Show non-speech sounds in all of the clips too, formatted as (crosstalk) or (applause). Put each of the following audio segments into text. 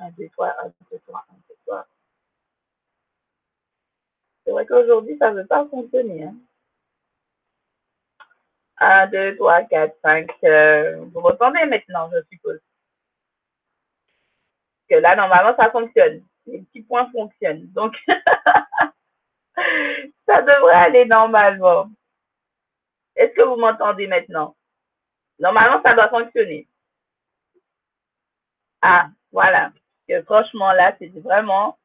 1, 2, 3, 1, 2, 3, 1, 2, 3. C'est vrai qu'aujourd'hui, ça ne veut pas fonctionner. Hein. 1, 2, 3, 4, 5. vous m'entendez maintenant, je suppose. Que là, normalement, ça fonctionne. Les petits points fonctionnent. Donc, (laughs) ça devrait aller normalement. Est-ce que vous m'entendez maintenant? Normalement, ça doit fonctionner. Ah, voilà. Que franchement, là, c'est vraiment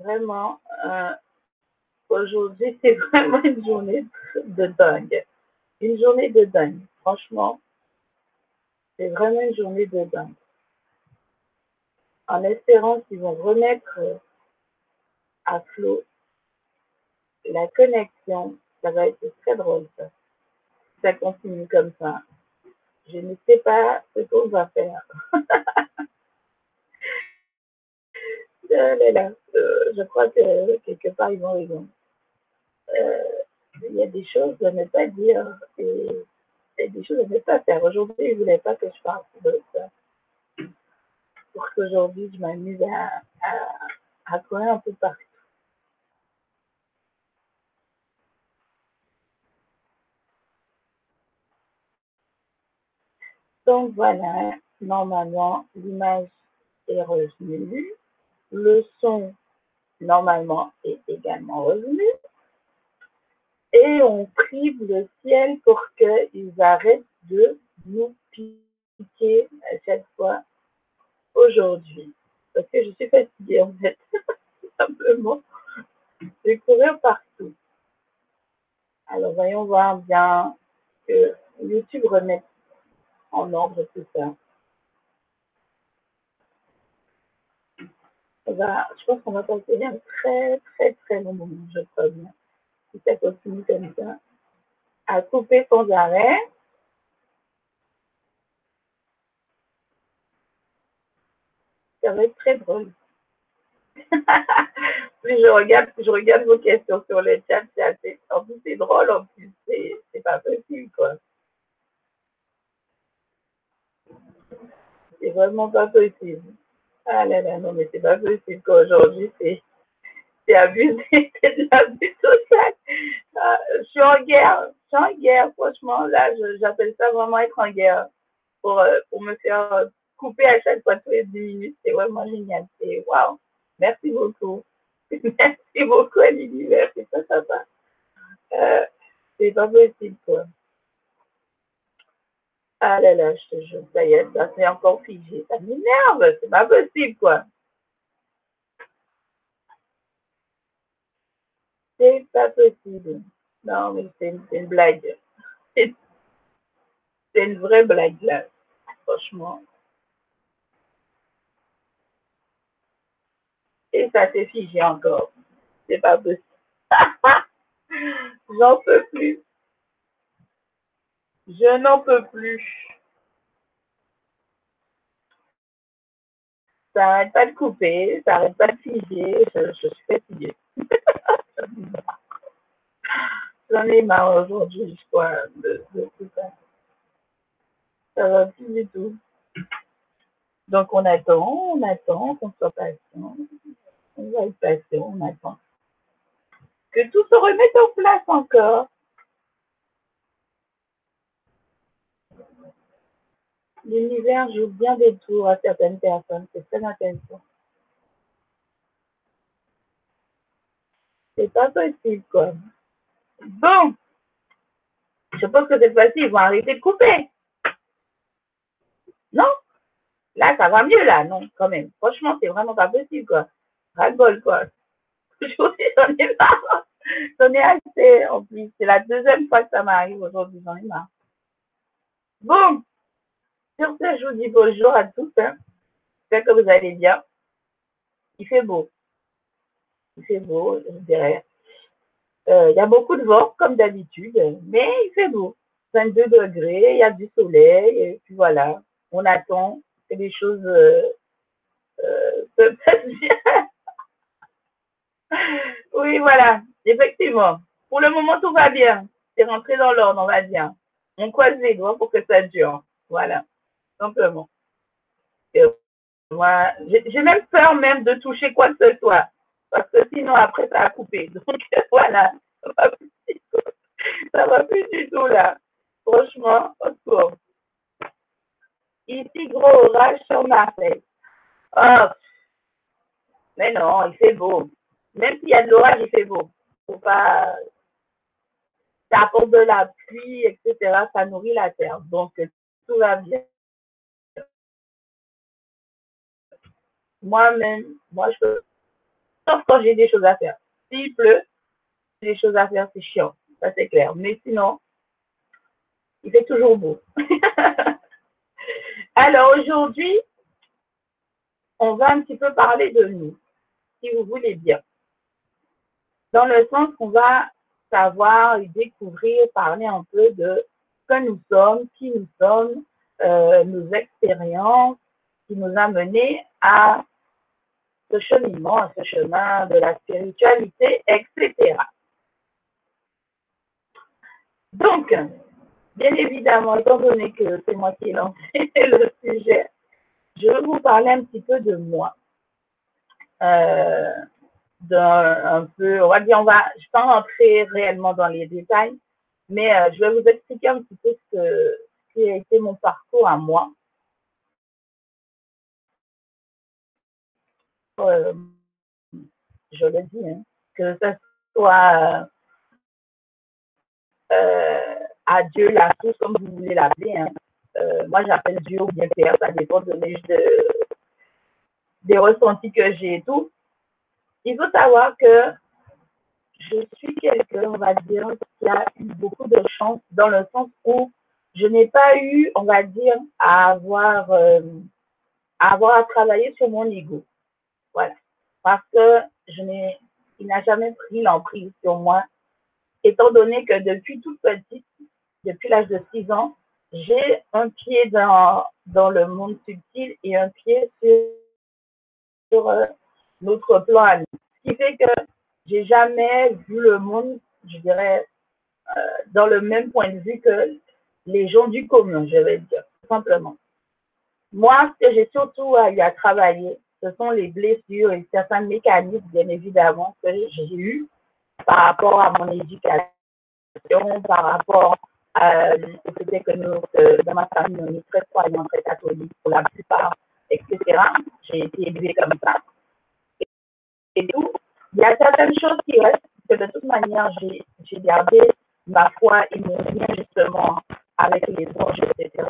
vraiment, euh, aujourd'hui, c'est (laughs) vraiment une journée de dingue. Une journée de dingue. Franchement, c'est vraiment une journée de dingue. en espérant qu'ils vont remettre à flot la connexion. Ça va être très drôle, ça. Ça continue comme ça. Je ne sais pas ce qu'on va faire. (laughs) Euh, je crois que quelque part, ils vont raison. Euh, il y a des choses à ne pas dire et, des choses à ne pas faire. Aujourd'hui, ils ne voulaient pas que je parle de ça. Pour qu'aujourd'hui, je m'amuse à, à, à courir un peu partout. Donc voilà, normalement, l'image est revenue. Le son, normalement, est également revenu. Et on prive le ciel pour qu'ils arrêtent de nous piquer à chaque fois aujourd'hui. Parce que je suis fatiguée, en fait, (laughs) simplement. Je courir partout. Alors, voyons voir bien que YouTube remette en ordre tout ça. Je pense qu'on va passer un très, très, très long moment, je crois bien. Si ça continue comme ça. À couper sans arrêt. Ça va être très drôle. (laughs) plus je regarde, je regarde vos questions sur le chat, c'est assez, en plus c'est drôle, en plus c'est pas possible, quoi. C'est vraiment pas possible. Ah là là, non, mais c'est pas possible qu'aujourd'hui, c'est, c'est abusé, (laughs) c'est de l'abus total. Ah, je suis en guerre, je suis en guerre, franchement, là, j'appelle ça vraiment être en guerre pour, euh, pour me faire euh, couper à chaque fois tous les 10 minutes. C'est vraiment génial. C'est waouh. Merci beaucoup. (laughs) Merci beaucoup à l'univers, c'est pas sympa. Euh, c'est pas possible, quoi. Ah là là, je te jure, ça y est, ça c'est encore figé. Ça m'énerve, c'est pas possible, quoi. C'est pas possible. Non, mais c'est une, blague. (laughs) C'est une vraie blague, là. Franchement. Et ça s'est figé encore. C'est pas possible. (laughs) J'en peux plus. Je n'en peux plus. Ça n'arrête pas de couper, ça n'arrête pas de figer. Je, suis fatiguée. (laughs) J'en ai marre aujourd'hui, je crois, de, tout ça. Ça va plus du tout. Donc on attend, on attend qu'on soit patient. On va être patient, on attend. Que tout se remette en place encore. L'univers joue bien des tours à certaines personnes, c'est très intéressant. C'est pas possible, quoi. Bon, je pense que cette fois-ci, ils vont arrêter de couper. Non? Là, ça va mieux, là, non, quand même. Franchement, c'est vraiment pas possible, quoi. ras quoi. (laughs) J'en ai marre. J'en ai assez, en plus. C'est la deuxième fois que ça m'arrive aujourd'hui, j'en ai marre. Bon, sur ce, je vous dis bonjour à tous. Hein. J'espère que vous allez bien. Il fait beau. Il fait beau, je dirais. Euh, il y a beaucoup de vent, comme d'habitude, mais il fait beau. 22 degrés, il y a du soleil, et puis voilà. On attend que les choses euh, euh, se (laughs) passent bien. oui, voilà, effectivement. Pour le moment, tout va bien. C'est rentré dans l'ordre, on va dire. On croise les doigts pour que ça dure. Voilà simplement. moi, j'ai même peur même de toucher quoi que ce soit, parce que sinon après ça a coupé. (laughs) Donc voilà, ça va plus du tout, ça va plus du tout là. Franchement, au secours. Ici, gros orage sur Marseille. Oh, mais non, il fait beau. Même s'il y a de l'orage, il fait beau. Faut pas. Ça apporte de la pluie, etc. Ça nourrit la terre. Donc, tout va bien. Moi-même, moi, je peux, sauf quand j'ai des choses à faire. S'il pleut, des choses à faire, c'est chiant, ça c'est clair. Mais sinon, il fait toujours beau. (laughs) Alors aujourd'hui, on va un petit peu parler de nous, si vous voulez bien. Dans le sens qu'on va savoir et découvrir, parler un peu de ce que nous sommes, qui nous sommes, euh, nos expériences qui nous a menés à cheminement, à ce chemin de la spiritualité, etc. Donc, bien évidemment, étant donné que c'est moi qui ai lancé (laughs) le sujet, je vais vous parler un petit peu de moi. Euh, un peu, on va dire, on va, je vais pas rentrer réellement dans les détails, mais euh, je vais vous expliquer un petit peu ce qui a été mon parcours à moi. Euh, je le dis, hein, que ce soit euh, à Dieu, la source, comme vous voulez l'appeler. Hein. Euh, moi, j'appelle Dieu ou bien Père, ça dépend de, de, des ressentis que j'ai et tout. Il faut savoir que je suis quelqu'un, on va dire, qui a eu beaucoup de chance dans le sens où je n'ai pas eu, on va dire, à avoir, euh, à avoir à travailler sur mon ego. Voilà. Parce que je n'ai, il n'a jamais pris l'emprise sur moi, étant donné que depuis toute petite, depuis l'âge de 6 ans, j'ai un pied dans, dans le monde subtil et un pied sur, sur euh, notre plan Ce qui fait que j'ai jamais vu le monde, je dirais, euh, dans le même point de vue que les gens du commun, je vais dire, tout simplement. Moi, ce que j'ai surtout eu à travailler, ce sont les blessures et certains mécanismes, bien évidemment, que j'ai eu par rapport à mon éducation, par rapport euh, au fait que nous, euh, dans ma famille, on est très croyants, très catholiques pour la plupart, etc. J'ai été élevée comme ça. Et, tout. Il y a certaines choses qui restent, que de toute manière, j'ai gardé ma foi et mon lien justement avec les anges, etc.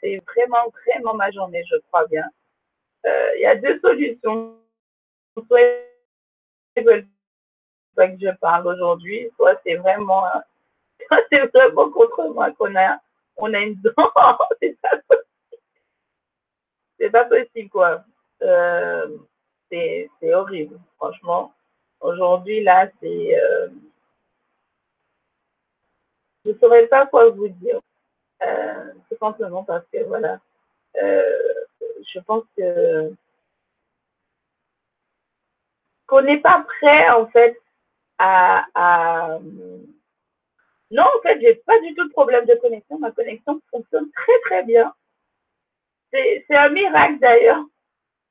c'est vraiment, vraiment ma journée, je crois bien. Euh, il y a deux solutions. Soit que je parle aujourd'hui, soit c'est vraiment, (laughs) c'est vraiment contre moi qu'on a, on a une (laughs) dent. c'est pas possible. C'est pas possible, quoi. Euh, c'est horrible, franchement. Aujourd'hui, là, c'est. Euh, je ne saurais pas quoi vous dire. Euh, tout simplement parce que, voilà, euh, je pense que qu'on n'est pas prêt, en fait, à. Non, en fait, j'ai pas du tout de problème de connexion. Ma connexion fonctionne très, très bien. C'est un miracle, d'ailleurs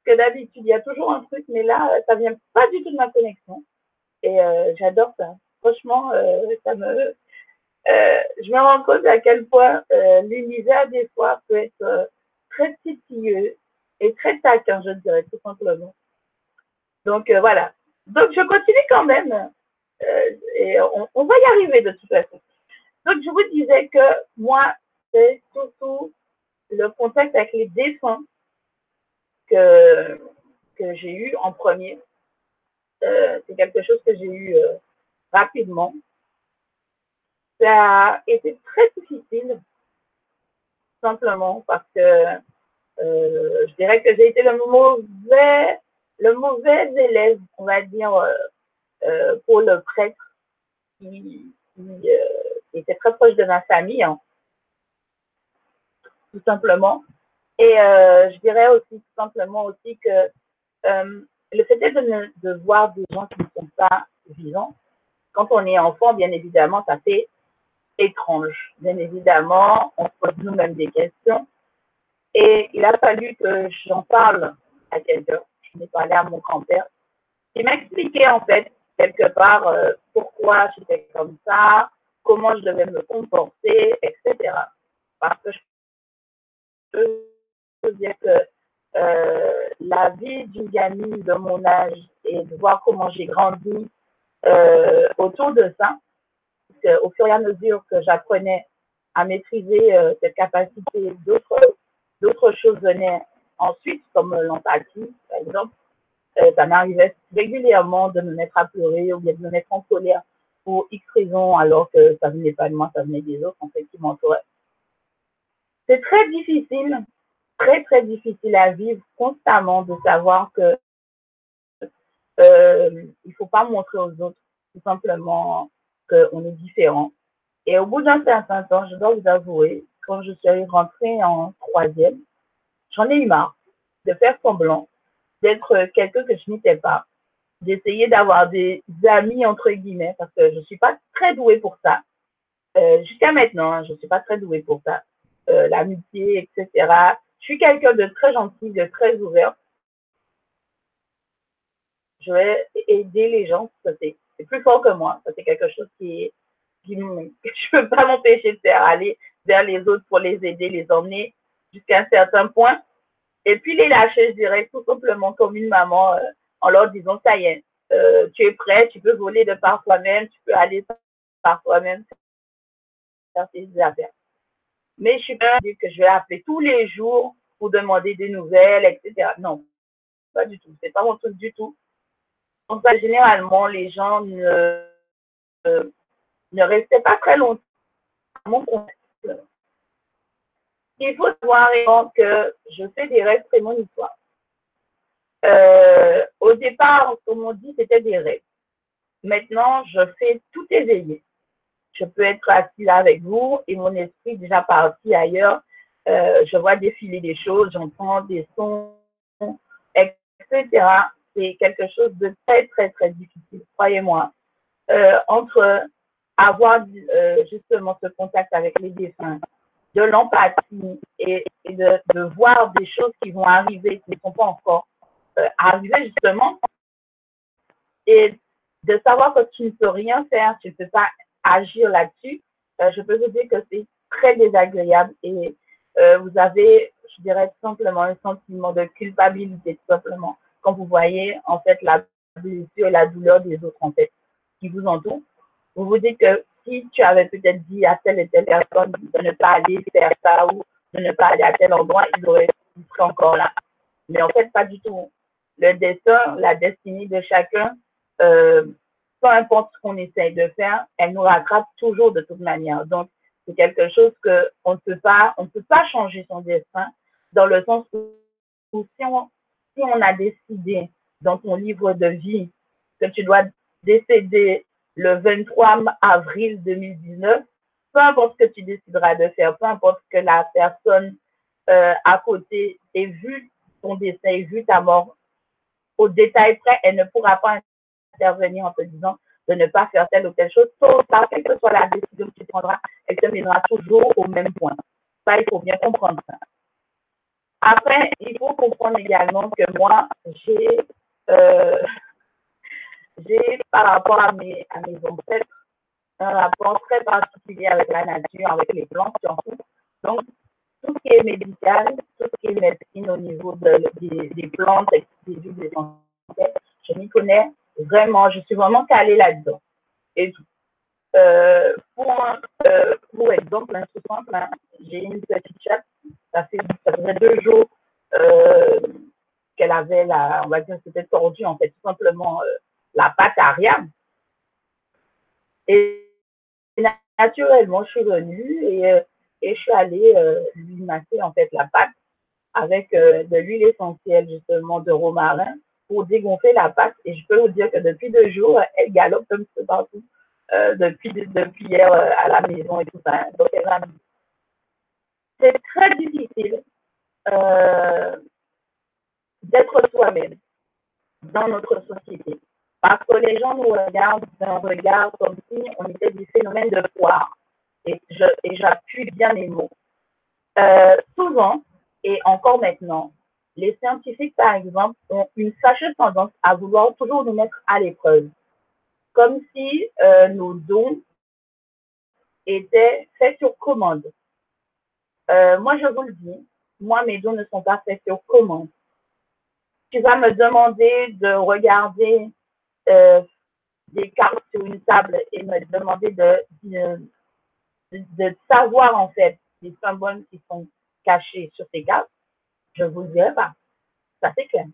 que d'habitude, il y a toujours un truc, mais là, ça vient pas du tout de ma connexion. Et euh, j'adore ça. Franchement, ça me, euh, je me rends compte à quel point l'univers, des fois, peut être très titilleux et très taquin, je dirais, tout simplement. Donc, voilà. Donc, je continue quand même. et on, on, va y arriver de toute façon. Donc, je vous disais que moi, c'est surtout le contact avec les défunts que, que j'ai eu en premier. Euh, c'est quelque chose que j'ai eu euh, rapidement. Ça a été très difficile, simplement parce que euh, je dirais que j'ai été le mauvais, élève, on va dire, pour le prêtre qui, était très proche de ma famille, hein, tout simplement. Et euh, je dirais aussi tout simplement aussi que euh, le fait de, de voir des gens qui ne sont pas vivants, quand on est enfant, bien évidemment, ça fait étrange. Bien évidemment, on se pose nous-mêmes des questions. Et il a fallu que j'en parle à quelqu'un. Je n'ai parlé à mon grand-père. Il m'a expliqué, en fait, quelque part, euh, pourquoi j'étais comme ça, comment je devais me comporter, etc. Parce que je dire que euh, la vie d'une gamine de mon âge et de voir comment j'ai grandi euh, autour de ça, au fur et à mesure que j'apprenais à maîtriser euh, cette capacité, d'autres, choses venaient ensuite, comme l'empathie, par exemple. ça m'arrivait régulièrement de me mettre à pleurer ou bien de me mettre en colère pour X raisons, alors que ça venait pas de moi, ça venait des autres, en fait, qui m'entouraient. C'est très difficile très, très difficile à vivre constamment de savoir que euh, il faut pas montrer aux autres tout simplement qu'on est différent. Et au bout d'un certain temps, je dois vous avouer, quand je suis rentrée en troisième, j'en ai eu marre de faire semblant d'être quelqu'un que je n'étais pas, d'essayer d'avoir des amis entre guillemets, parce que je suis pas très douée pour ça. Euh, jusqu'à maintenant, hein, je suis pas très douée pour ça. Euh, l'amitié, etc. Je suis quelqu'un de très gentil, de très ouvert. Je vais aider les gens. c'est plus fort que moi. Ça, c'est quelque chose qui, qui (laughs) je ne peux pas m'empêcher de faire aller vers les autres pour les aider, les emmener jusqu'à un certain point. Et puis les lâcher, je dirais, tout simplement comme une maman, euh, en leur disant, ça y est, euh, tu es prêt, tu peux voler de par toi-même, tu peux aller par toi-même faire tes affaires mais je suis pas dire que je vais appeler tous les jours pour demander des nouvelles, etc. Non, pas du tout. C'est pas mon truc du tout. Donc, généralement, les gens ne, ne restaient pas très longtemps à mon contact. Il faut savoir que je fais des rêves prémonitoires. Euh, au départ, comme on dit, c'était des rêves. Maintenant, je fais tout éveillé je peux être assis là avec vous et mon esprit déjà parti ailleurs. Euh, je vois défiler des choses, j'entends des sons, etc. C'est quelque chose de très, très, très difficile, croyez-moi. Euh, entre avoir euh, justement ce contact avec les défunts, de l'empathie et, de, voir des choses qui vont arriver, qui ne sont pas encore arrivées justement, et de savoir que tu ne peux rien faire, tu ne peux pas agir là-dessus, euh, je peux vous dire que c'est très désagréable et euh, vous avez, je dirais simplement, un sentiment de culpabilité, tout simplement, quand vous voyez en fait la blessure et la douleur des autres en fait qui vous entourent. Vous vous dites que si tu avais peut-être dit à telle et telle personne de ne pas aller faire ça ou de ne pas aller à tel endroit, il aurait serait encore là. Mais en fait, pas du tout. Le destin, la destinée de chacun euh, peu importe ce qu'on essaye de faire, elle nous rattrape toujours de toute manière. Donc, C'est quelque chose que on ne peut pas, on ne peut pas changer son destin dans le sens où si on, si on a décidé dans ton livre de vie que tu dois décéder le 23 avril 2019, peu importe ce que tu décideras de faire, peu importe que la personne euh, à côté ait vu ton décès, ait vu ta mort au détail près, elle ne pourra pas intervenir en te disant de ne pas faire telle ou telle chose, sauf quelle que soit la décision que tu prendras, elle te mènera toujours au même point. Ça, il faut bien comprendre ça. Après, il faut comprendre également que moi, j'ai, euh, j'ai par rapport à mes, à mes ancêtres, un rapport très particulier avec la nature, avec les plantes surtout. Donc, tout ce qui est médical, tout ce qui est médecine au niveau de, des, plantes, des des je m'y connais vraiment, je suis vraiment calée là-dedans. Et. Euh, pour, euh, pour exemple, un hein, j'ai une petite chatte, ça ça faisait deux jours euh, qu'elle avait la, on va dire, c'était tordu en fait, tout simplement euh, la patte arrière. Et naturellement, je suis venue et, euh, je suis allée lui masser en fait la patte avec de l'huile essentielle justement de romarin pour dégonfler la patte. Et je peux vous dire que depuis deux jours, elle galope comme ça partout. Depuis, depuis hier à la maison et tout ça. Donc, c'est très difficile euh, d'être soi-même dans notre société. Parce que les gens nous regardent d'un regard comme si on était du phénomène de foire. Et j'appuie bien les mots. Euh, souvent, et encore maintenant, les scientifiques, par exemple, ont une fâcheuse tendance à vouloir toujours nous mettre à l'épreuve comme si euh, nos dons étaient faits sur commande. Euh, moi, je vous le dis, moi, mes dons ne sont pas faits sur commande. Tu vas me demander de regarder euh, des cartes sur une table et me demander de, de, savoir en fait les symboles qui sont cachés sur ces cartes. Je vous le dirai pas. Ça, c'est clair.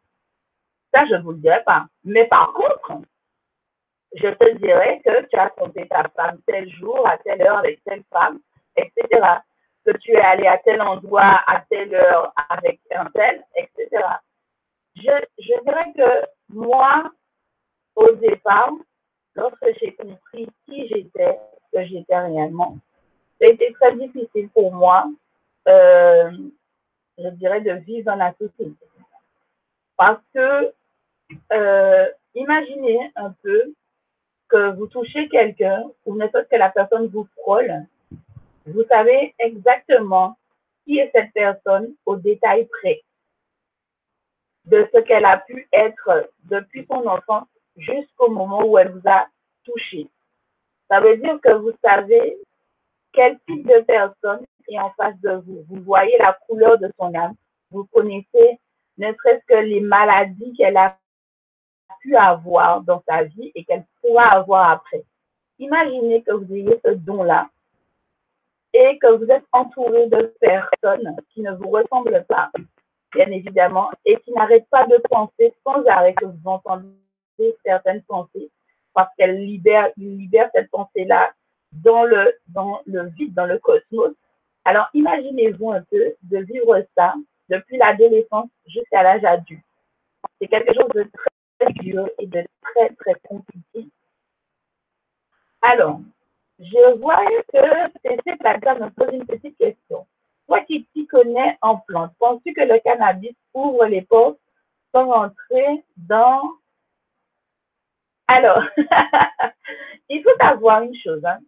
Ça, je vous le dirai pas. Mais par contre, je te dirais que tu as trompé ta femme tel jour, à telle heure, avec telle femme, etc. Que tu es allé à tel endroit, à telle heure, avec un tel, etc. Je, dirais que moi, au départ, lorsque j'ai compris qui j'étais, que j'étais réellement, ça a été très difficile pour moi, euh, je dirais, de vivre dans la société. Parce que, euh, imaginez un peu que vous touchez quelqu'un ou ne serait que la personne vous frôle, vous savez exactement qui est cette personne au détail près de ce qu'elle a pu être depuis son enfance jusqu'au moment où elle vous a touché. Ça veut dire que vous savez quel type de personne est en face de vous. Vous voyez la couleur de son âme. Vous connaissez ne serait-ce que les maladies qu'elle a pu avoir dans sa vie et qu'elle pourra avoir après. Imaginez que vous ayez ce don-là et que vous êtes entouré de personnes qui ne vous ressemblent pas, bien évidemment, et qui n'arrêtent pas de penser sans arrêt que vous entendez certaines pensées parce qu'elles libèrent, libèrent cette pensée-là dans le, dans le vide, dans le cosmos. Alors, imaginez-vous un peu de vivre ça depuis l'adolescence jusqu'à l'âge adulte. C'est quelque chose de très dur et de très, très compliqué. Alors, je vois que c'est là me pose une petite question. Toi qui t'y connais en plantes, penses-tu que le cannabis ouvre les portes pour entrer dans... Alors, (laughs) il faut savoir une chose. Hein.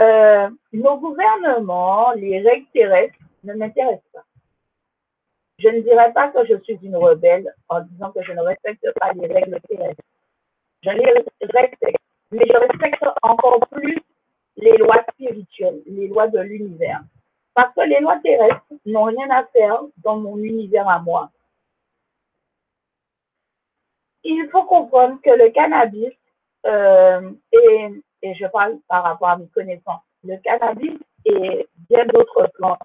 Euh, nos gouvernements, les règles terrestres ne m'intéressent pas. Je ne dirais pas que je suis une rebelle en disant que je ne respecte pas les règles terrestres. Je les respecte, mais je respecte encore plus les lois spirituelles, les lois de l'univers. Parce que les lois terrestres n'ont rien à faire dans mon univers à moi. Il faut comprendre que le cannabis, euh, et, je parle par rapport à mes connaissances, le cannabis et bien d'autres plantes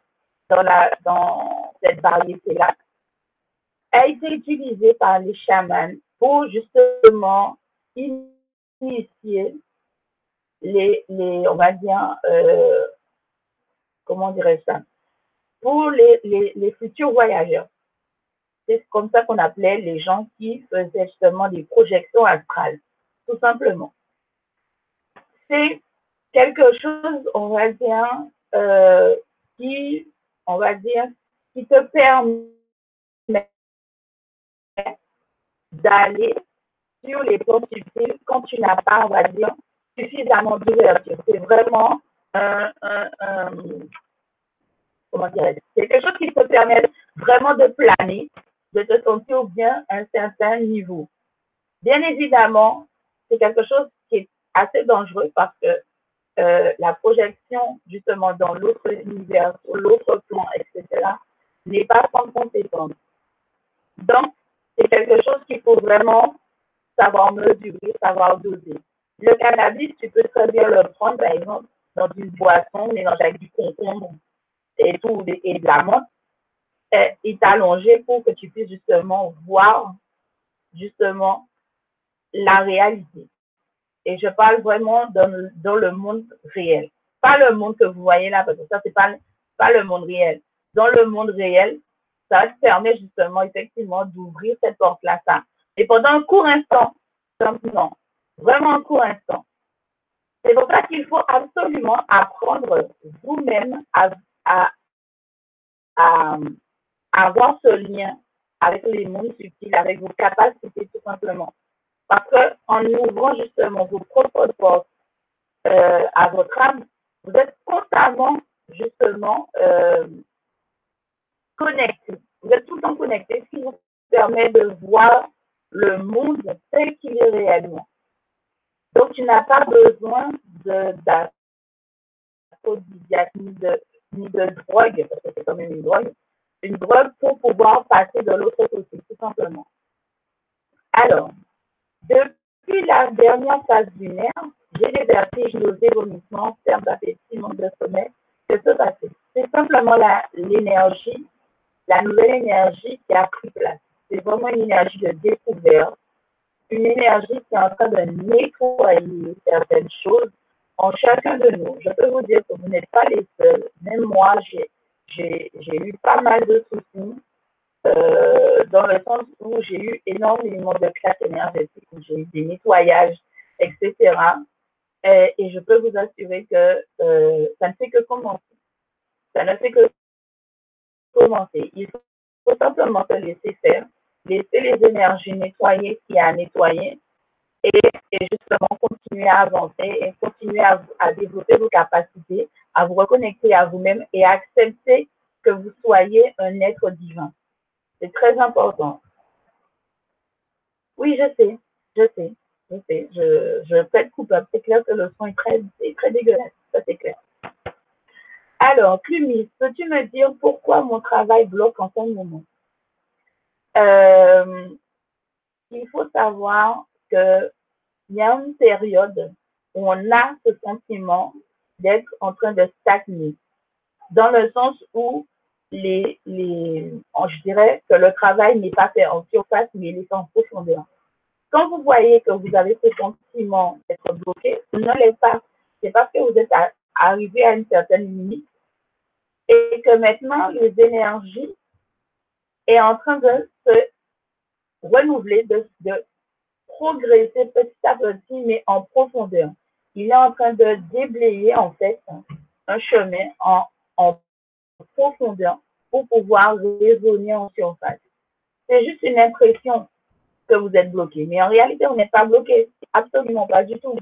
dans, la, dans cette variété-là, a été utilisée par les chamans pour justement les, les on va dire, euh, comment dirais ça, pour les, les, les futurs voyageurs. C'est comme ça qu'on appelait les gens qui faisaient justement des projections astrales, tout simplement. C'est quelque chose, on va dire, euh, qui, on va dire, qui te permet d'aller sur les subtils quand tu n'as pas, on va dire, suffisamment d'ouverture. C'est vraiment un, un, comment dire, quelque chose qui te permet vraiment de planer, de te sentir bien à un certain niveau. Bien évidemment, c'est quelque chose qui est assez dangereux parce que euh, la projection, justement, dans l'autre univers, sur l'autre plan, etc., n'est pas sans conséquence. Donc, c'est quelque chose qu'il faut vraiment savoir mesurer, savoir doser. Le cannabis, tu peux très bien le prendre, par exemple, dans une boisson mélangée avec du concombre et tout, et de la menthe, et t'allonger pour que tu puisses justement voir, justement, la réalité. Et je parle vraiment dans le, dans le monde réel. Pas le monde que vous voyez là, parce que ça, c'est pas, pas le monde réel. Dans le monde réel, ça te permet justement, effectivement, d'ouvrir cette porte-là, ça. Et pendant un court instant, simplement, vraiment un court instant. C'est pour ça qu'il faut absolument apprendre vous-même à, avoir ce lien avec les mondes subtils, avec vos capacités tout simplement. Parce qu'en ouvrant justement vos propres portes euh, à votre âme, vous êtes constamment justement euh, connecté. Vous êtes tout le temps connecté, ce qui vous permet de voir le monde tel qu'il est réellement. Donc, tu n'as pas besoin d'aphrodisiaque ni de, ni de drogue, parce que c'est quand même une drogue, une drogue pour pouvoir passer de l'autre côté, tout simplement. Alors, depuis la dernière phase lunaire, j'ai des vertiges, nausées, vomissements, perte d'appétit, manque de sommeil. Que se passer? C'est simplement l'énergie, la, nouvelle énergie qui a pris place. C'est vraiment une énergie de découverte, une énergie qui est en train de nettoyer certaines choses en chacun de nous. Je peux vous dire que vous n'êtes pas les seuls. Même moi, j'ai eu pas mal de soucis euh, dans le sens où j'ai eu énormément de classes énergétiques, j'ai eu des nettoyages, etc. Et, je peux vous assurer que euh, ça ne fait que commencer. Ça ne fait que commencer. Simplement se laisser faire, laisser les énergies nettoyer ce qu'il y a à nettoyer et, justement continuer à avancer et continuer à, à développer vos capacités, à vous reconnecter à vous-même et à accepter que vous soyez un être divin. C'est très important. Oui, je sais, je sais, je sais. Je, je peux être coupable. C'est clair que le son est très, est très dégueulasse. Ça, c'est clair. Alors, Clumis, peux-tu me dire pourquoi mon travail bloque en ce moment? Euh, il faut savoir qu'il y a une période où on a ce sentiment d'être en train de stagner, dans le sens où les, les, je dirais que le travail n'est pas fait en surface, mais il est en profondeur. Quand vous voyez que vous avez ce sentiment d'être bloqué, ne l'est pas. C'est parce que vous êtes arrivé à une certaine limite et que maintenant les énergies est en train de se renouveler, de, de progresser petit à petit, mais en profondeur. Il est en train de déblayer en fait un chemin en, en profondeur pour pouvoir résonner en surface. C'est juste une impression que vous êtes bloqué, mais en réalité, on n'est pas bloqué, absolument pas du tout.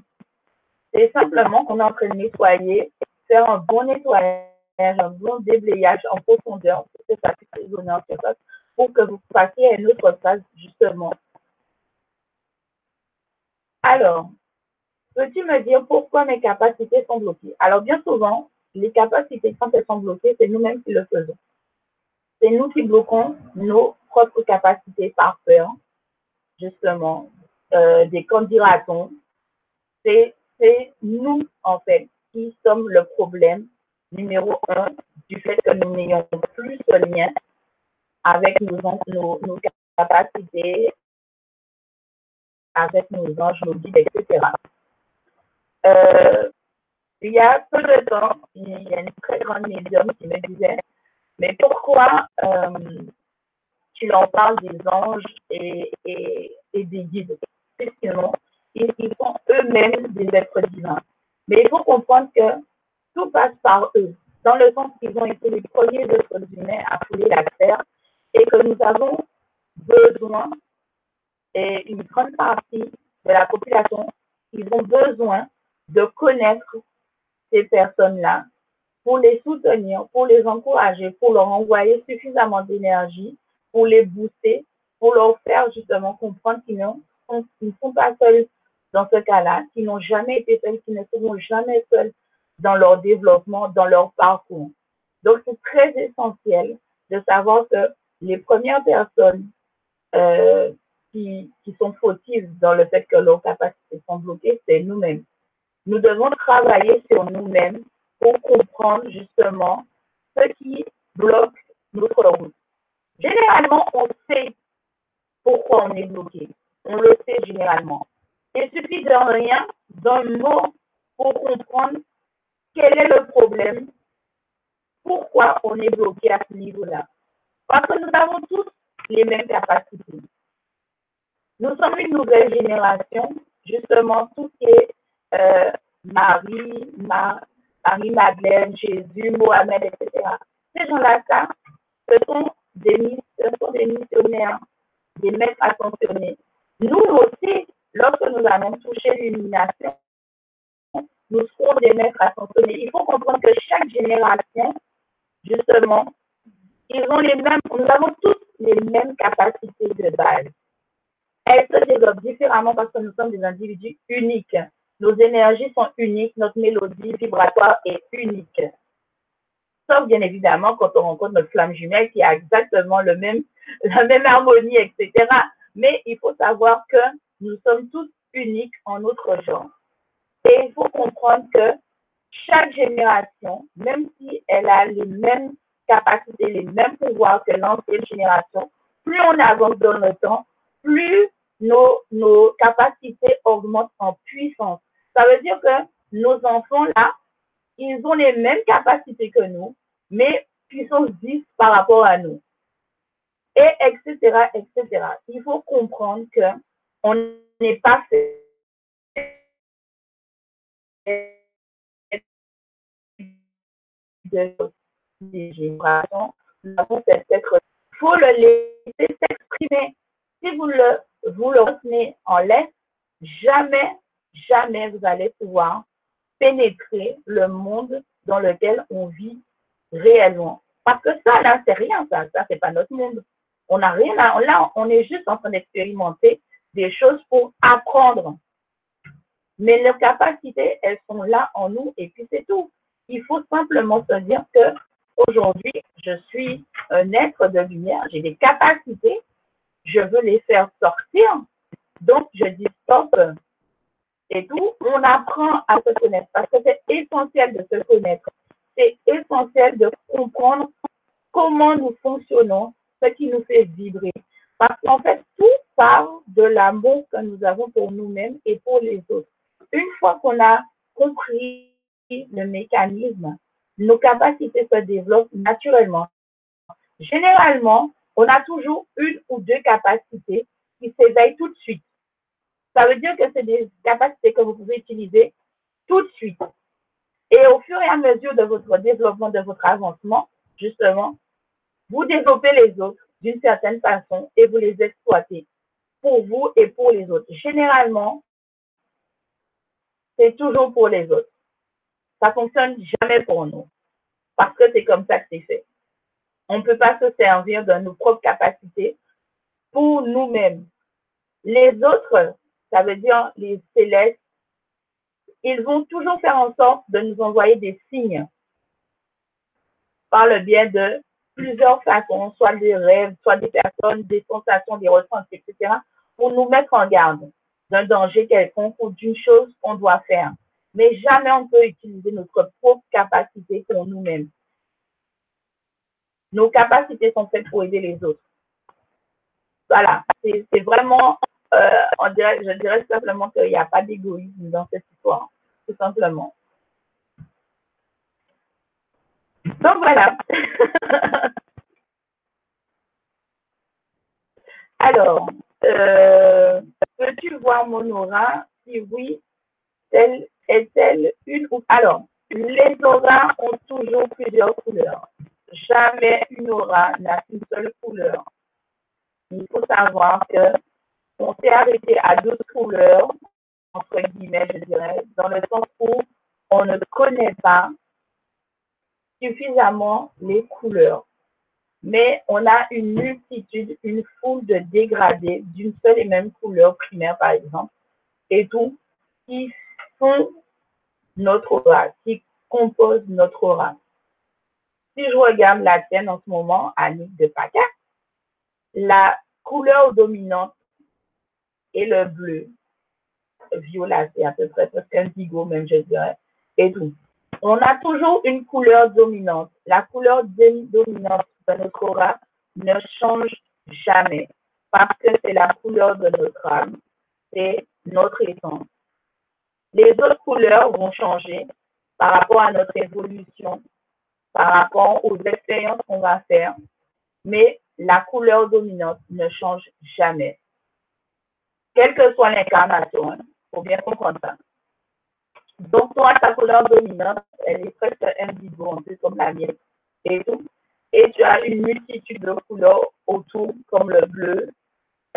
C'est simplement qu'on est en train de nettoyer, faire un bon nettoyage, un bon déblayage en profondeur pour que ça puisse résonner en surface, pour que vous passiez à une autre phase, justement. Alors, peux-tu me dire pourquoi mes capacités sont bloquées? Alors, bien souvent, les capacités, quand elles sont bloquées, c'est nous-mêmes qui le faisons. C'est nous qui bloquons nos propres capacités par peur, justement, euh, des candidatons. C'est nous, en fait, qui sommes le problème numéro un du fait que nous n'ayons plus ce lien avec nos, nos, capacités, avec nos anges, nos guides, etc. Il y a peu de temps, il y a une très grande médium qui me disait, mais pourquoi euh, tu leur parles des anges et, et, des guides? Puisqu'ils ils sont eux-mêmes des êtres divins. Mais il faut comprendre que tout passe par eux, dans le sens qu'ils ont été les premiers êtres humains à fouler la terre et que nous avons besoin, et une grande partie de la population, ils ont besoin de connaître ces personnes-là pour les soutenir, pour les encourager, pour leur envoyer suffisamment d'énergie, pour les booster, pour leur faire justement comprendre qu'ils ne sont pas seuls dans ce cas-là, qu'ils n'ont jamais été seuls, qu'ils ne seront jamais seuls dans leur développement, dans leur parcours. Donc, c'est très essentiel de savoir que les premières personnes euh, qui, qui sont fautives dans le fait que leurs capacités sont bloquées, c'est nous-mêmes. Nous devons travailler sur nous-mêmes pour comprendre justement ce qui bloque notre route. Généralement, on sait pourquoi on est bloqué. On le sait généralement. Il suffit de rien, d'un mot pour comprendre quel est le problème, pourquoi on est bloqué à ce niveau-là? Parce que nous avons tous les mêmes capacités. Nous sommes une nouvelle génération, justement, tout ce qui est euh, Marie, Marie-Madeleine, Jésus, Mohamed, etc. Ces gens-là, ce sont des, ce sont des missionnaires, des maîtres attentionnés. Nous aussi, lorsque nous allons toucher l'illumination, nous serons des maîtres attentionnés. Il faut comprendre que chaque génération, justement, ils ont les mêmes, nous avons tous les mêmes capacités de base. Elles se développent différemment parce que nous sommes des individus uniques. Nos énergies sont uniques, notre mélodie vibratoire est unique. Sauf bien évidemment quand on rencontre notre flamme jumelle qui a exactement la même harmonie, etc. Mais il faut savoir que nous sommes tous uniques en notre genre. Et il faut comprendre que chaque génération, même si elle a les mêmes capacités, les mêmes pouvoirs que l'ancienne génération, plus on avance dans le temps, plus nos, capacités augmentent en puissance. Ça veut dire que nos enfants, là, ils ont les mêmes capacités que nous, mais puissance 10 par rapport à nous. Et etc., etc. Il faut comprendre que on n'est pas fait de génération. Nous Il faut le laisser s'exprimer. Si vous le, vous le retenez en laisse, jamais, jamais vous allez pouvoir pénétrer le monde dans lequel on vit réellement. Parce que ça, là, c'est rien, ça. Ça, c'est pas notre monde. On n'a rien là. Là, on est juste en train d'expérimenter des choses pour apprendre. Mais les capacités, elles sont là en nous et puis c'est tout. Il faut simplement se dire que aujourd'hui, je suis un être de lumière, j'ai des capacités, je veux les faire sortir. Donc, je dis stop et tout. On apprend à se connaître parce que c'est essentiel de se connaître. C'est essentiel de comprendre comment nous fonctionnons, ce qui nous fait vibrer. Parce qu'en fait, tout part de l'amour que nous avons pour nous-mêmes et pour les autres. Une fois qu'on a compris le mécanisme, nos capacités se développent naturellement. Généralement, on a toujours une ou deux capacités qui s'éveillent tout de suite. Ça veut dire que c'est des capacités que vous pouvez utiliser tout de suite. Et au fur et à mesure de votre développement, de votre avancement, justement, vous développez les autres d'une certaine façon et vous les exploitez pour vous et pour les autres. Généralement, c'est toujours pour les autres. Ça fonctionne jamais pour nous. Parce que c'est comme ça que c'est fait. On ne peut pas se servir de nos propres capacités pour nous-mêmes. Les autres, ça veut dire les célestes, ils vont toujours faire en sorte de nous envoyer des signes par le biais de plusieurs façons, soit des rêves, soit des personnes, des sensations, des ressentis, etc., pour nous mettre en garde d'un danger quelconque ou d'une chose qu'on doit faire. Mais jamais on peut utiliser notre propre capacité pour nous-mêmes. Nos capacités sont faites pour aider les autres. Voilà, c'est vraiment, euh, je dirais simplement qu'il n'y a pas d'égoïsme dans cette histoire, tout simplement. Donc voilà. (laughs) Alors, euh, peux-tu voir mon aura? Si oui, est-elle une ou alors les auras ont toujours plusieurs couleurs. Jamais une aura n'a qu'une seule couleur. Il faut savoir que on s'est arrêté à deux couleurs, entre guillemets, je dirais, dans le sens où on ne connaît pas suffisamment les couleurs. Mais on a une multitude, une foule de dégradés d'une seule et même couleur primaire, par exemple, et tout, qui font notre aura, qui composent notre aura. Si je regarde la tienne en ce moment, Annick de Paca, la couleur dominante est le bleu. Violacé, à peu près, presque indigo même, je dirais, et tout. On a toujours une couleur dominante. La couleur dominante de notre aura ne change jamais parce que c'est la couleur de notre âme, c'est notre essence. Les autres couleurs vont changer par rapport à notre évolution, par rapport aux expériences qu'on va faire, mais la couleur dominante ne change jamais. Quelle que soit l'incarnation, il hein, faut bien comprendre ça. Donc, toi, ta couleur dominante, elle est presque indigo, un peu comme la mienne et tout. Et tu as une multitude de couleurs autour, comme le bleu,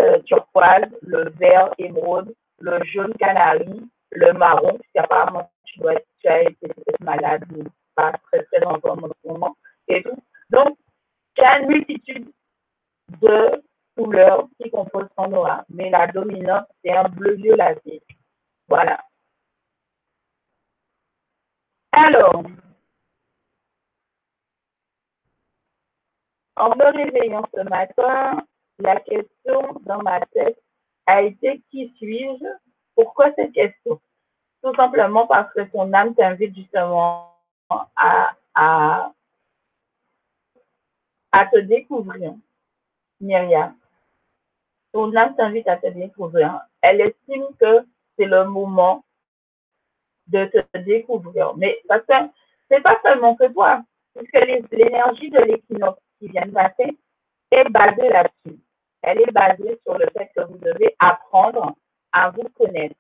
euh, turquoise, le vert émeraude, le jaune canari, le marron, apparemment tu, dois, tu as été malade ou pas très très longtemps en ce moment, et tout. Donc, tu as une multitude de couleurs qui composent ton aura, mais la dominante, c'est un bleu violacé. Voilà. Alors, en me réveillant ce matin, la question dans ma tête a été qui suis-je? Pourquoi cette question? Tout simplement parce que ton âme t'invite justement à, te découvrir, Myriam. Ton âme t'invite à te découvrir. Elle estime que c'est le moment de te découvrir. Mais parce que c'est pas seulement que toi, puisque l'énergie de l'équinoxe qui vient de passer est basée là-dessus. Elle est basée sur le fait que vous devez apprendre à vous connaître,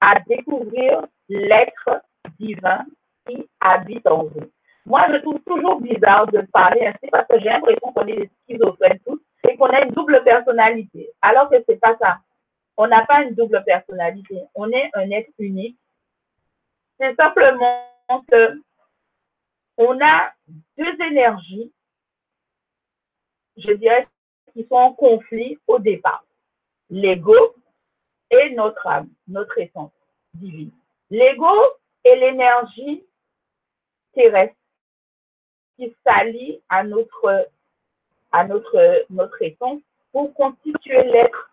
à découvrir l'être divin qui habite en vous. Moi, je trouve toujours bizarre de parler ainsi parce que j'ai l'impression qu'on est des schizophrènes tous et qu'on a une double personnalité. Alors que c'est pas ça. On n'a pas une double personnalité. On est un être unique c'est simplement que on a deux énergies, je dirais, qui sont en conflit au départ. L'ego et notre âme, notre essence divine. L'ego est l'énergie terrestre qui s'allie à notre, à notre, notre essence pour constituer l'être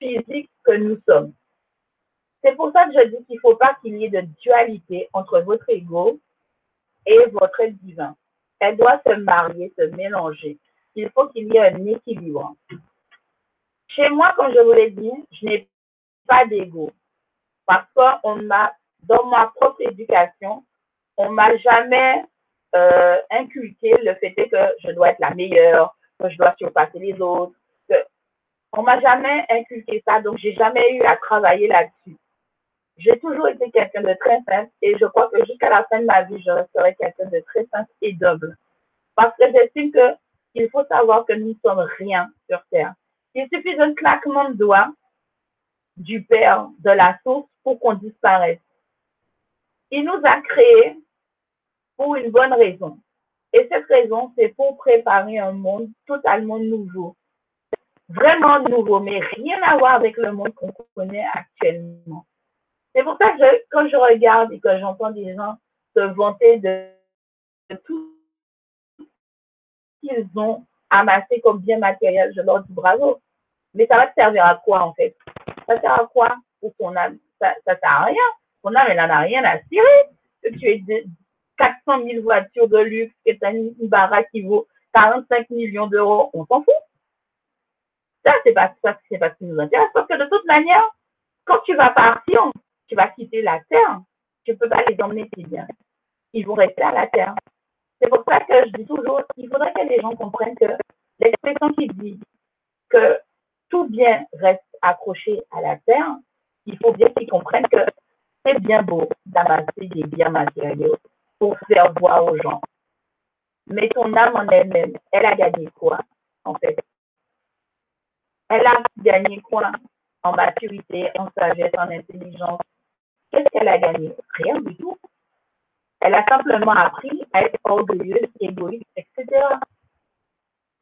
physique que nous sommes. C'est pour ça que je dis qu'il ne faut pas qu'il y ait de dualité entre votre ego et votre divin. Elle doit se marier, se mélanger. Il faut qu'il y ait un équilibre. Chez moi, comme je vous l'ai dit, je n'ai pas d'ego. Parce qu'on m'a, dans ma propre éducation, on m'a jamais euh, inculqué le fait que je dois être la meilleure, que je dois surpasser les autres. Que on m'a jamais inculqué ça, donc j'ai jamais eu à travailler là-dessus. J'ai toujours été quelqu'un de très simple et je crois que jusqu'à la fin de ma vie, je resterai quelqu'un de très simple et double. Parce que j'estime qu'il faut savoir que nous ne sommes rien sur Terre. Il suffit d'un claquement de doigts du Père, de la source, pour qu'on disparaisse. Il nous a créés pour une bonne raison. Et cette raison, c'est pour préparer un monde totalement nouveau. Vraiment nouveau, mais rien à voir avec le monde qu'on connaît actuellement. C'est pour ça que quand je regarde et que j'entends des gens se vanter de, tout ce qu'ils ont amassé comme bien matériel, je leur dis bravo. Mais ça va te servir à quoi en fait? Ça sert à quoi pour ton âme ça, ça sert à rien? Ton âme, elle n'en a rien à tirer. Que tu aies 400 000 voitures de luxe, que tu as une, baraque qui vaut 45 millions d'euros, on s'en fout. Ça, c'est pas, pas ce qui nous intéresse. Parce que de toute manière, quand tu vas partir, tu vas quitter la terre, tu ne peux pas les emmener tes biens. ils vont rester à la terre. C'est pour ça que je dis toujours, il faudrait que les gens comprennent que l'expression qui dit que tout bien reste accroché à la terre, il faut bien qu'ils comprennent que c'est bien beau d'amasser des biens matériels pour faire voir aux gens. Mais ton âme en elle-même, elle a gagné quoi, en fait? Elle a gagné quoi en maturité, en sagesse, en intelligence? Qu'est-ce qu'elle a gagné? Rien du tout. Elle a simplement appris à être orgueilleuse, égoïste, etc.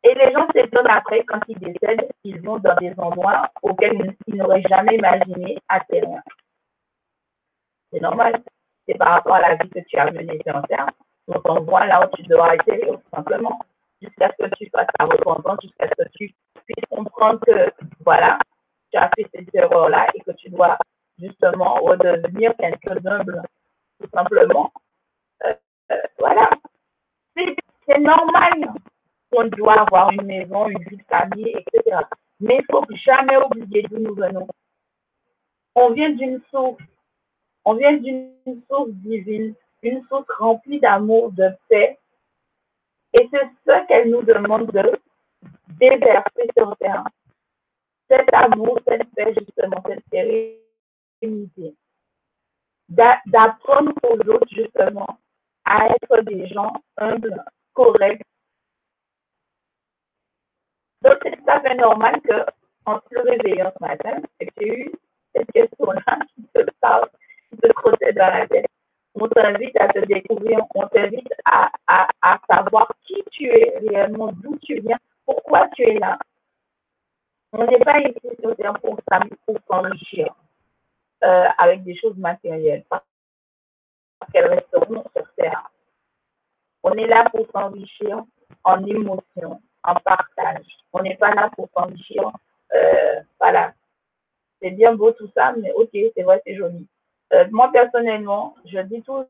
Et les gens s'étonnent après quand ils décèdent, ils vont dans des endroits auxquels ils n'auraient jamais imaginé atterrir. C'est normal. C'est par rapport à la vie que tu as menée sur terre. On t'envoie là où tu dois atterrir, tout simplement. Jusqu'à ce que tu fasses ta repentance, jusqu'à ce que tu puisses comprendre que, voilà, tu as fait cette erreur-là et que tu dois justement redevenir quelqu'un d'humble, tout simplement. Euh, euh, voilà. C'est normal qu'on doit avoir une maison, une vie de famille, etc. Mais il ne faut jamais oublier d'où nous venons. On vient d'une source. On vient d'une source divine, une source remplie d'amour, de paix. Et c'est ce qu'elle nous demande de déverser sur terre. Cet amour, cette paix, justement, cette D'apprendre aux autres, justement, à être des gens humbles, corrects. Donc, c'est tout à fait normal qu'en se réveillant ce matin, tu eu cette question-là qui te parle, qui te procède dans la tête. On t'invite à te découvrir, on t'invite à, à, à savoir qui tu es réellement, d'où tu viens, pourquoi tu es là. On n'est pas ici sur Terre pour s'enrichir euh, avec des choses matérielles qu'elles resteront sur Terre. On est là pour s'enrichir en émotion, en partage. On n'est pas là pour s'enrichir. Euh, voilà. C'est bien beau tout ça, mais ok, c'est vrai, c'est joli. Euh, moi, personnellement, je dis tout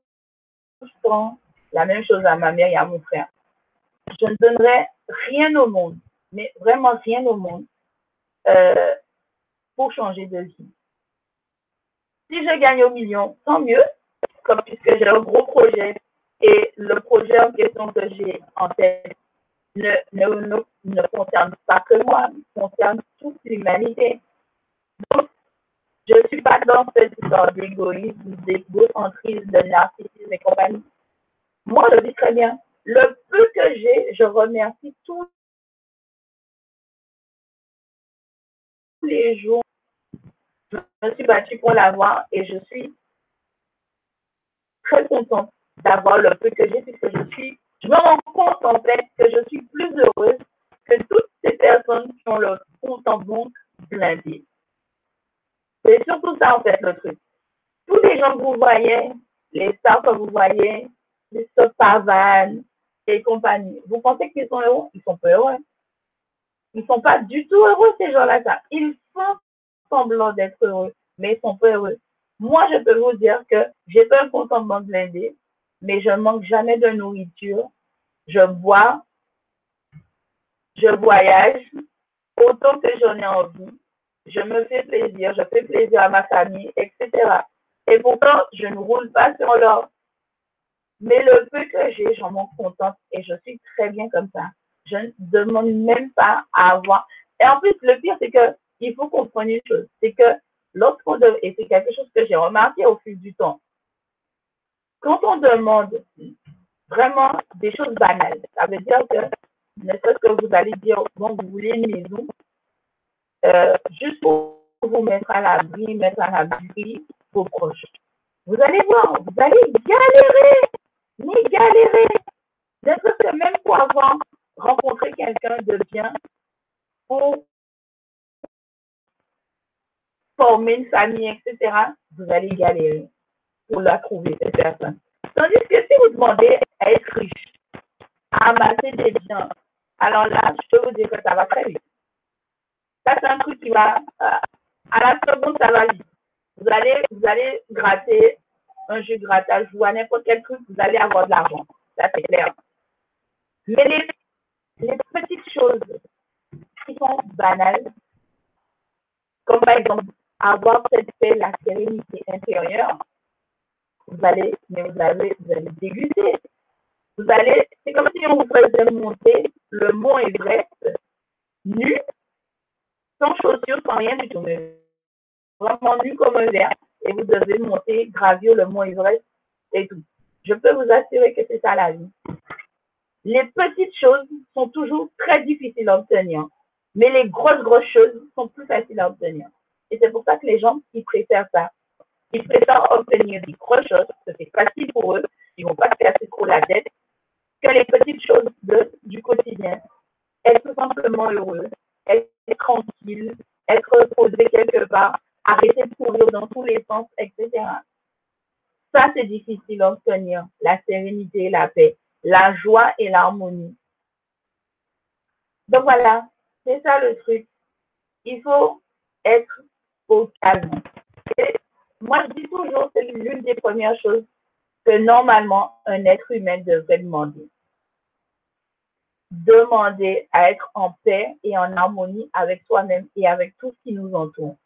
le temps la même chose à ma mère et à mon frère. Je ne donnerai rien au monde, mais vraiment rien au monde, euh, pour changer de vie. Si je gagne au million, tant mieux, comme puisque j'ai un gros projet et le projet en question que j'ai en tête ne, ne, ne, concerne pas que moi, il concerne toute l'humanité. Donc, je ne suis pas dans cette histoire d'égoïsme, d'égocentrisme, de narcissisme et compagnie. Moi, je vis très bien. Le peu que j'ai, je remercie tous les jours. Je me suis battue pour l'avoir et je suis très contente d'avoir le peu que j'ai puisque je suis, je me rends compte en fait que je suis plus heureuse que toutes ces personnes qui ont leur compte en banque blindé. C'est surtout ça en fait le truc. Tous les gens que vous voyez, les stars que vous voyez, les Sopavan et compagnie, vous pensez qu'ils sont heureux? Ils sont pas heureux. Ils sont pas du tout heureux ces gens-là. Ils font semblant d'être heureux, mais ils sont pas heureux. Moi, je peux vous dire que j'ai pas un compte en blindé, mais je manque jamais de nourriture. Je bois, je voyage autant que j'en ai envie. Je me fais plaisir, je fais plaisir à ma famille, etc. Et pourtant, je ne roule pas sur l'or. Mais le peu que j'ai, j'en manque contente et je suis très bien comme ça. Je ne demande même pas à avoir. Et en plus, le pire, c'est que il faut comprendre une chose. C'est que lorsqu'on, et c'est quelque chose que j'ai remarqué au fil du temps, quand on demande vraiment des choses banales, ça veut dire que ne serait-ce que vous allez dire, bon, vous voulez une maison, euh, juste pour vous mettre à l'abri, mettre à l'abri vos proches. Vous allez voir, vous allez galérer, mais galérer. Ne serait-ce que même pour avoir rencontré quelqu'un de bien, pour former une famille, etc., vous allez galérer pour la trouver, cette personne. Tandis que si vous demandez à être riche, à amasser des biens, alors là, je peux vous dire que ça va très vite. Ça, c'est un truc qui va, euh, à la seconde, ça va vite. Vous allez, vous allez gratter un jeu de grattage ou à n'importe quel truc, vous allez avoir de l'argent. Ça, c'est clair. Mais les, les petites choses qui sont banales, comme par exemple avoir cette paix, la sérénité intérieure, vous allez, mais vous allez, vous allez déguster. Vous allez, c'est comme si on vous faisait monter le mont Everest nu, sans chaussures, sans rien du tout, mais vraiment nu comme un verre, et vous devez monter, gravir le mont Everest et tout. Je peux vous assurer que c'est ça la vie. Les petites choses sont toujours très difficiles à obtenir, mais les grosses, grosses choses sont plus faciles à obtenir. Et c'est pour ça que les gens, qui préfèrent ça. Ils préfèrent obtenir des grosses choses, c'est facile pour eux, ils ne vont pas se casser trop la tête, que les petites choses de, du quotidien. Être simplement heureux, être tranquille, être posé quelque part, arrêter de courir dans tous les sens, etc. Ça, c'est difficile à obtenir. La sérénité, la paix, la joie et l'harmonie. Donc voilà, c'est ça le truc. Il faut être moi, je dis toujours, c'est l'une des premières choses que normalement un être humain devrait demander. Demander à être en paix et en harmonie avec soi-même et avec tout ce qui nous entoure.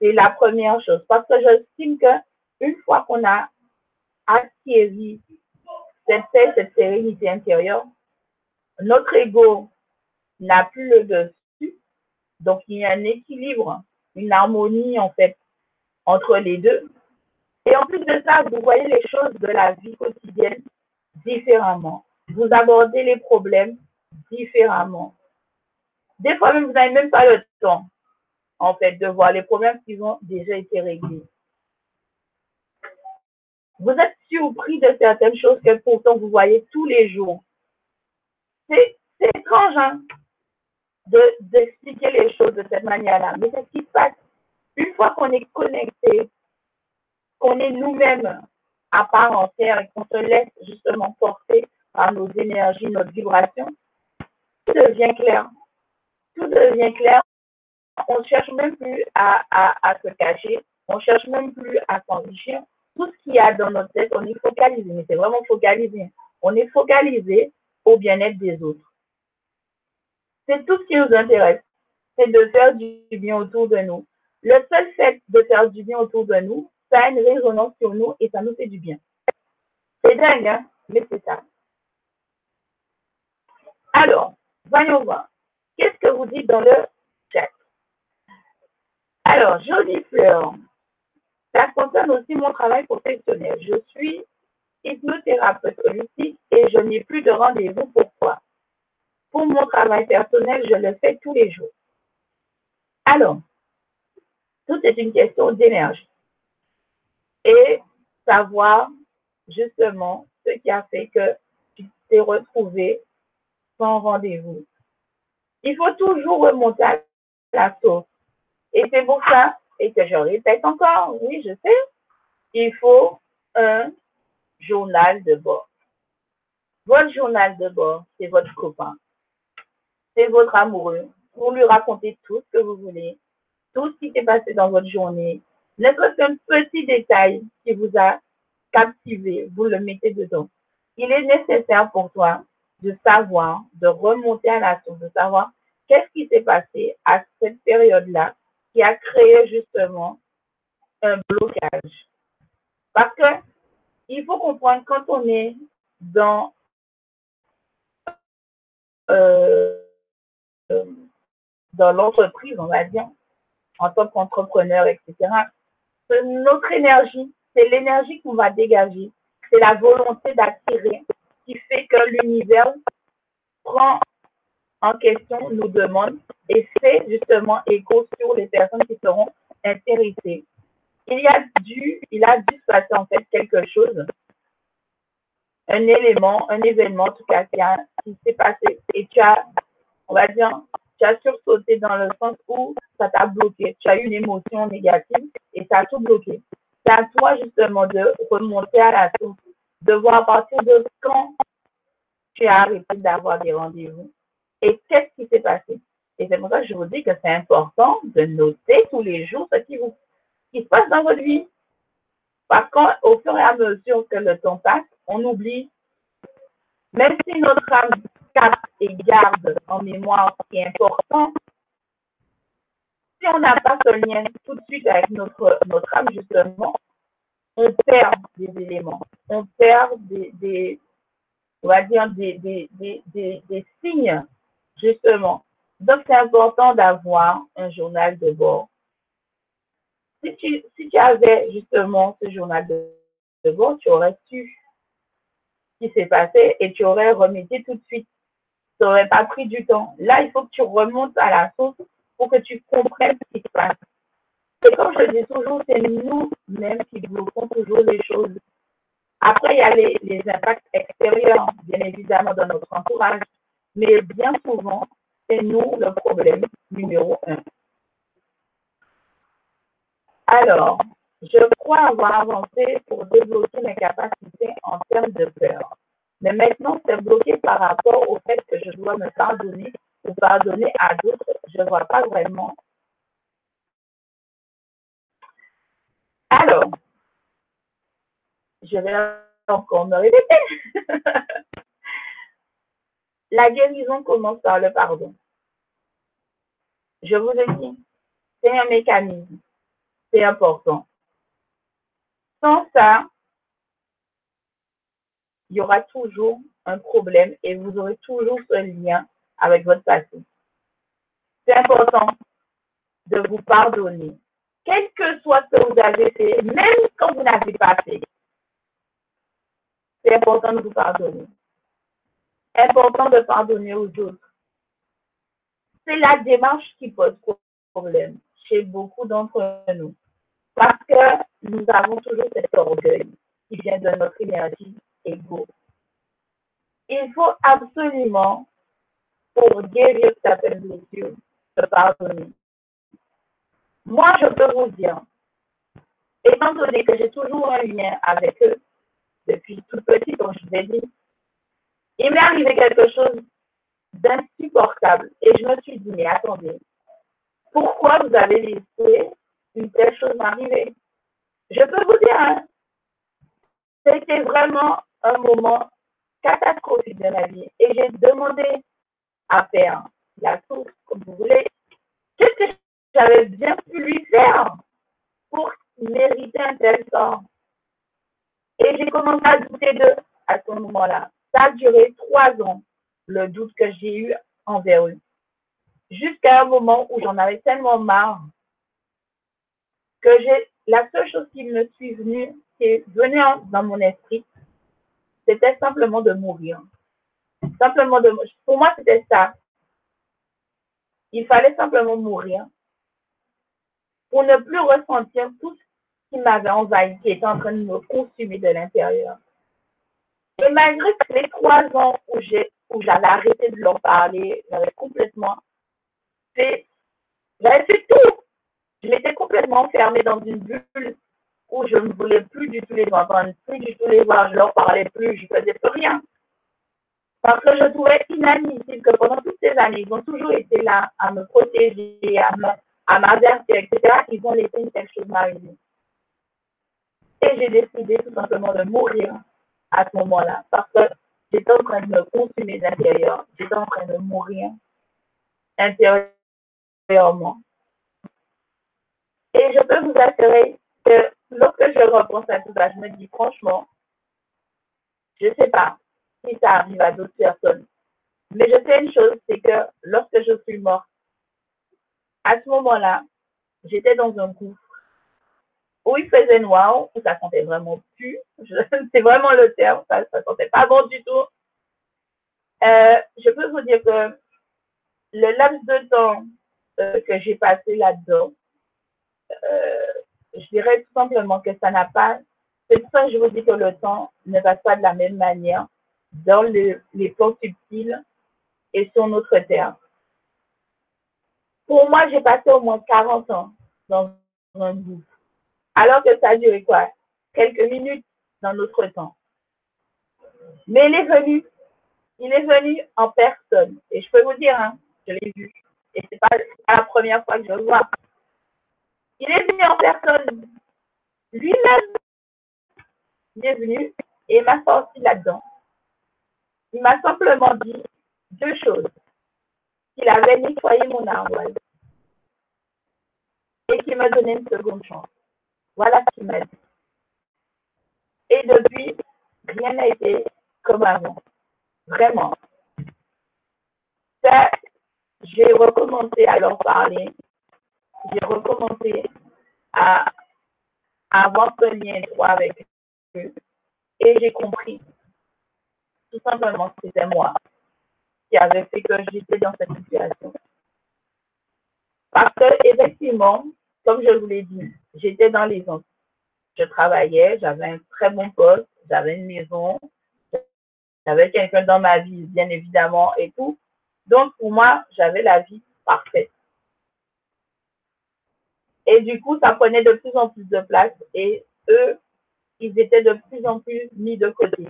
C'est la première chose. Parce que j'estime que une fois qu'on a acquis cette paix, cette sérénité intérieure, notre ego n'a plus le dessus. Donc, il y a un équilibre, une harmonie, en fait, entre les deux. Et en plus de ça, vous voyez les choses de la vie quotidienne différemment. Vous abordez les problèmes différemment. Des fois même, vous n'avez même pas le temps, en fait, de voir les problèmes qui ont déjà été réglés. Vous êtes surpris de certaines choses que pourtant vous voyez tous les jours. C'est étrange, hein, d'expliquer les choses de cette manière-là. Mais c'est ce qui se passe une fois qu'on est connecté, qu'on est nous-mêmes à part entière et qu'on se laisse justement porter par nos énergies, notre vibration, tout devient clair. Tout devient clair. On ne cherche même plus à, à, se cacher. On ne cherche même plus à s'enrichir. Tout ce qu'il y a dans notre tête, on est focalisé. Mais c'est vraiment focalisé. On est focalisé au bien-être des autres. C'est tout ce qui nous intéresse. C'est de faire du bien autour de nous. Le seul fait de faire du bien autour de nous, ça a une résonance sur nous et ça nous fait du bien. C'est dingue, hein? Mais c'est ça. Alors, voyons voir. Qu'est-ce que vous dites dans le chat? Alors, jolie fleur. Ça concerne aussi mon travail professionnel. Je suis hypnothérapeute holistique et je n'ai plus de rendez-vous. Pourquoi? Pour mon travail personnel, je le fais tous les jours. Alors, tout est une question d'énergie. Et savoir justement ce qui a fait que tu t'es retrouvé sans rendez-vous. Il faut toujours remonter à la source. Et c'est pour ça, et que je répète encore, oui, je sais, il faut un journal de bord. Votre journal de bord, c'est votre copain. C'est votre amoureux. Pour lui raconter tout ce que vous voulez, tout ce qui s'est passé dans votre journée, qu'un petit détail qui vous a captivé, vous le mettez dedans. Il est nécessaire pour toi de savoir, de remonter à la source, de savoir qu'est-ce qui s'est passé à cette période-là qui a créé justement un blocage. Parce que il faut comprendre quand on est dans euh, dans l'entreprise, on va dire, en tant qu'entrepreneur, etc. Notre énergie, c'est l'énergie qu'on va dégager. C'est la volonté d'attirer qui fait que l'univers prend en question, nous demande et fait justement écho sur les personnes qui seront intéressées. Il y a dû, il a dû se passer en fait quelque chose, un élément, un événement en tout cas qui, qui s'est passé et tu as, on va dire, tu as sursauté dans le sens où ça t'a bloqué. Tu as eu une émotion négative et ça a tout bloqué. C'est à toi justement de remonter à la source, de voir à partir de quand tu as arrêté d'avoir des rendez-vous et qu'est-ce qui s'est passé. Et c'est pour ça que je vous dis que c'est important de noter tous les jours ce qui, vous, qui se passe dans votre vie. Parce qu'au fur et à mesure que le temps passe, on oublie. Même si notre âme et garde en mémoire ce qui est important, si on n'a pas ce lien tout de suite avec notre, notre âme, justement, on perd des éléments, on perd des, des on va dire, des, des, des, des signes, justement. Donc, c'est important d'avoir un journal de bord. Si tu, si tu avais justement ce journal de, de bord, tu aurais su ce qui s'est passé et tu aurais remédié tout de suite. Ça n'aurait pas pris du temps. Là, il faut que tu remontes à la source pour que tu comprennes ce qui se passe. Et comme je dis toujours, c'est nous-mêmes qui bloquons toujours les choses. Après, il y a les, les impacts extérieurs, bien évidemment, dans notre entourage. Mais bien souvent, c'est nous le problème numéro un. Alors, je crois avoir avancé pour débloquer mes capacités en termes de peur. Mais maintenant, c'est bloqué par rapport au fait que je dois me pardonner ou pardonner à d'autres. Je ne vois pas vraiment. Alors, je vais encore me répéter. (laughs) La guérison commence par le pardon. Je vous ai dit, c'est un mécanisme. C'est important. Sans ça, il y aura toujours un problème et vous aurez toujours ce lien avec votre passé. C'est important de vous pardonner, quel que soit ce que vous avez fait, même quand vous n'avez pas fait. C'est important de vous pardonner. Important de pardonner aux autres. C'est la démarche qui pose problème chez beaucoup d'entre nous. Parce que nous avons toujours cet orgueil qui vient de notre énergie Il faut absolument, pour guérir certaines blessures, se pardonner. Moi, je peux vous dire, étant donné que j'ai toujours un lien avec eux, depuis tout petit, comme je vous ai dit, il m'est arrivé quelque chose d'insupportable. Et je me suis dit, mais attendez, pourquoi vous avez laissé une telle chose m'arriver? Je peux vous dire, hein, c'était vraiment un moment catastrophique de ma vie. Et j'ai demandé à faire la source, comme vous voulez, qu'est-ce que j'avais bien pu lui faire pour mériter un tel sort. Et j'ai commencé à douter d'eux à ce moment-là. Ça a duré trois ans, le doute que j'ai eu envers eux. Jusqu'à un moment où j'en avais tellement marre que j'ai la seule chose qui me suis venue, qui est venue dans mon esprit, c'était simplement de mourir. Simplement de Pour moi, c'était ça. Il fallait simplement mourir pour ne plus ressentir tout ce qui m'avait envahi, qui était en train de me consumer de l'intérieur. Et malgré les trois ans où j'ai où j'avais arrêté de leur parler, j'avais complètement fait, j'avais fait tout. Je m'étais complètement enfermée dans une bulle où je ne voulais plus du tout les entendre, plus du tout les voir, je leur parlais plus, je faisais plus rien. Parce que je trouvais inadmissible que pendant toutes ces années, ils ont toujours été là à me protéger, à m'avertir, etc. Ils ont laissé une telle chose m'arriver. Et j'ai décidé tout simplement de mourir à ce moment-là. Parce que j'étais en train de me consumer d'intérieur. J'étais en train de mourir intérieurement. Et je peux vous assurer que lorsque je repense à tout ça, je me dis franchement, je ne sais pas si ça arrive à d'autres personnes. Mais je sais une chose, c'est que lorsque je suis morte, à ce moment-là, j'étais dans un gouffre où il faisait noir, où ça sentait vraiment plus. (laughs) C'est vraiment le terme, ça ne sentait pas bon du tout. Euh, je peux vous dire que le laps de temps euh, que j'ai passé là-dedans, euh, je dirais tout simplement que ça n'a pas. C'est pour ça que je vous dis que le temps ne passe pas de la même manière dans les plans subtils et sur notre terre. Pour moi, j'ai passé au moins 40 ans dans un groupe. Alors que ça a duré quoi? Quelques minutes dans notre temps. Mais il est venu. Il est venu en personne. Et je peux vous dire, hein, je l'ai vu. Et ce n'est pas la première fois que je le vois. Il est venu en personne. Lui-même, est venu et m'a sorti là-dedans. Il m'a simplement dit deux choses. Qu'il avait nettoyé mon armoire et qu'il m'a donné une seconde chance. Voilà ce qu'il m'a dit. Et depuis, rien n'a été comme avant. Vraiment. Ça, j'ai recommencé à leur parler. J'ai recommencé à, avoir ce lien étroit avec eux. Et j'ai compris. Tout simplement, c'était moi qui avait fait que j'étais dans cette situation. Parce que, effectivement, comme je vous l'ai dit, j'étais dans les ondes. Je travaillais, j'avais un très bon poste, j'avais une maison, j'avais quelqu'un dans ma vie, bien évidemment, et tout. Donc, pour moi, j'avais la vie parfaite. Et du coup, ça prenait de plus en plus de place et eux, ils étaient de plus en plus mis de côté.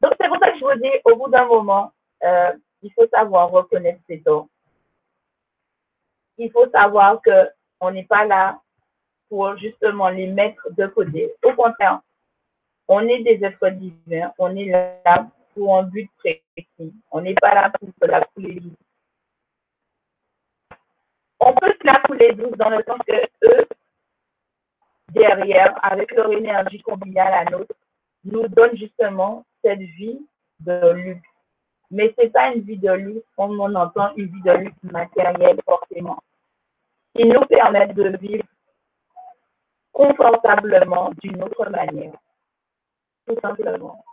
Donc, c'est pour ça que je vous dis, au bout d'un moment, euh, il faut savoir reconnaître ses torts. Il faut savoir qu'on n'est pas là pour justement les mettre de côté. Au contraire, on est des êtres divins, on est là pour un but précis. On n'est pas là pour la douce. On peut se la couler douce dans le sens que eux, derrière, avec leur énergie combinée à la nôtre, nous donnent justement cette vie de luxe. Mais ce n'est pas une vie de luxe comme on entend une vie de luxe matérielle forcément. Ils nous permettent de vivre confortablement d'une autre manière. Tout simplement.